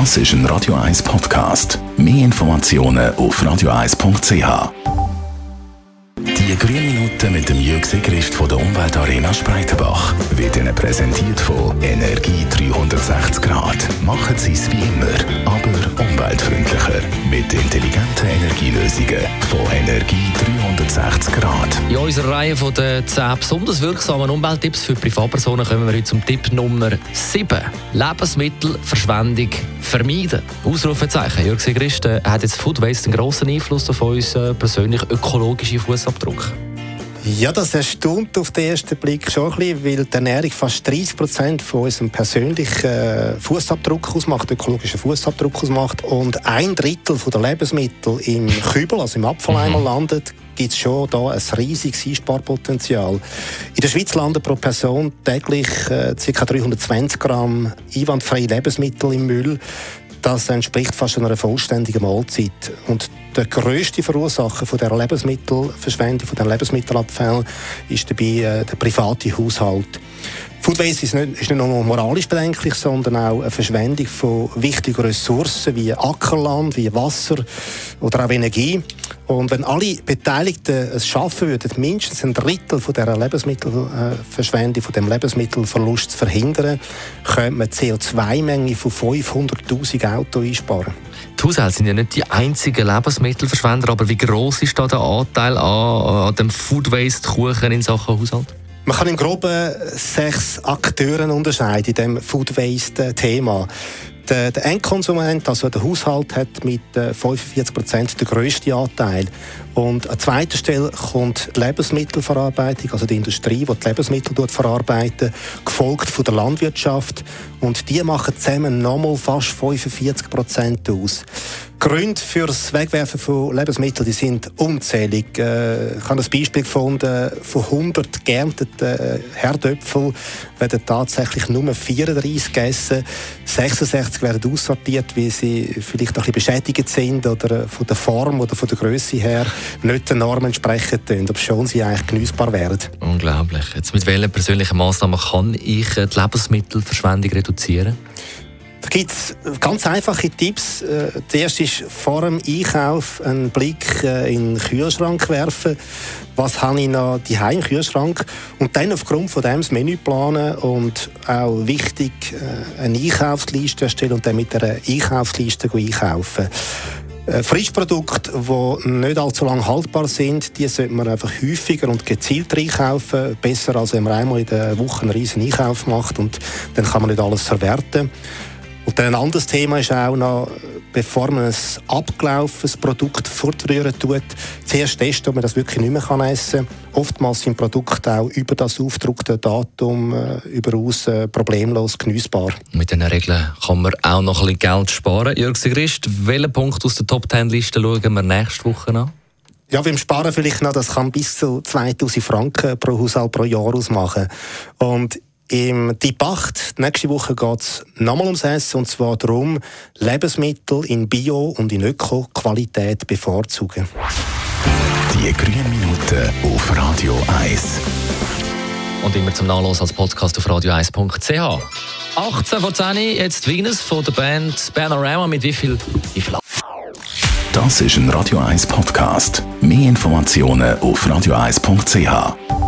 Das ist ein Radio 1 Podcast. Mehr Informationen auf radio1.ch. Die grünen Minuten mit dem Jürg Sigrist von der Umweltarena Spreitenbach wird Ihnen präsentiert von Energie 360 Grad. Machen Sie es wie immer, aber umweltfreundlicher. Mit intelligenten Energielösungen von Energie 360 Grad. In unserer Reihe von den 10 besonders wirksamen Umwelttipps für Privatpersonen kommen wir heute zum Tipp Nummer 7. Lebensmittelverschwendung vermeiden. Ausrufezeichen. Jürg äh, hat jetzt Food Waste einen grossen Einfluss auf unseren persönlichen ökologischen Fußabdruck? Ja, das erstaunt auf den ersten Blick schon ein bisschen, weil die Ernährung fast 30 Prozent von unserem persönlichen äh, Fußabdruck ausmacht, ökologischen Fußabdruck ausmacht. Und ein Drittel der Lebensmittel im Kübel, also im Abfalleimer mhm. landet, gibt es schon da ein riesiges Einsparpotenzial. In der Schweiz landen pro Person täglich äh, ca. 320 Gramm einwandfreie Lebensmittel im Müll. Das entspricht fast einer vollständigen Mahlzeit. Und der grösste Verursacher von der Lebensmittelverschwendung, von den Lebensmittelabfällen, ist dabei äh, der private Haushalt. Food ist nicht, ist nicht nur moralisch bedenklich, sondern auch eine Verschwendung von wichtigen Ressourcen wie Ackerland, wie Wasser oder auch Energie. Und wenn alle Beteiligten es schaffen würden, mindestens ein Drittel von dieser Lebensmittelverschwendung, von dem Lebensmittelverlust zu verhindern, könnte man die CO2-Menge von 500.000 Autos einsparen. Die Haushalte sind ja nicht die einzigen Lebensmittelverschwender, aber wie groß ist da der Anteil an, an dem Food Waste Kuchen in Sachen Haushalt? Man kann im Groben sechs Akteure unterscheiden in dem Food Waste Thema. Der, der Endkonsument, also der Haushalt, hat mit 45 äh, Prozent den grössten Anteil. Und an zweiter Stelle kommt die Lebensmittelverarbeitung, also die Industrie, die die Lebensmittel verarbeitet, gefolgt von der Landwirtschaft. Und die machen zusammen nochmal fast 45 Prozent aus. Gründe für das Wegwerfen von Lebensmitteln die sind unzählig. Äh, ich habe ein Beispiel gefunden, von 100 geernteten äh, Herdöpfeln werden tatsächlich nur 34 gegessen. 66 werden aussortiert, weil sie vielleicht ein bisschen beschädigt sind oder von der Form oder von der Größe her nicht den Normen entsprechen, ob schon sie eigentlich genießbar wären. Unglaublich. Jetzt mit welchen persönlichen Massnahmen kann ich die Lebensmittelverschwendung reduzieren? Da gibt es ganz einfache Tipps. Äh, der erste ist vor dem Einkauf einen Blick äh, in den Kühlschrank werfen. Was habe ich noch die im Kühlschrank? Und dann aufgrund von dem das Menü planen und auch wichtig äh, eine Einkaufsliste erstellen und dann mit einer Einkaufsliste einkaufen. Frischprodukte, die nicht allzu lange haltbar sind, die sollte man einfach häufiger und gezielt einkaufen. Besser als wenn man einmal in der Woche einen riesen Einkauf macht und dann kann man nicht alles verwerten. Und dann ein anderes Thema ist auch noch, bevor man ein abgelaufenes Produkt fortrühren tut, zuerst testen, ob man das wirklich nicht mehr essen kann. Oftmals sind Produkte auch über das aufgedruckte Datum äh, überaus äh, problemlos genießbar. Mit diesen Regeln kann man auch noch ein bisschen Geld sparen. Jörg Sigrist, welchen Punkt aus der Top-10-Liste schauen wir nächste Woche an? Ja, beim Sparen vielleicht noch, das kann bis zu 2000 Franken pro Haushalt pro Jahr ausmachen. Und im Typ 8, nächste Woche geht es nochmal ums Essen und zwar darum, Lebensmittel in Bio- und in Öko-Qualität bevorzugen. Die grünen Minuten auf Radio 1. Und immer zum Nachlassen als Podcast auf radio1.ch. 18 von 10, jetzt Venus von der Band Panorama mit wie viel? Wie viel? Das ist ein Radio 1 Podcast. Mehr Informationen auf radio1.ch.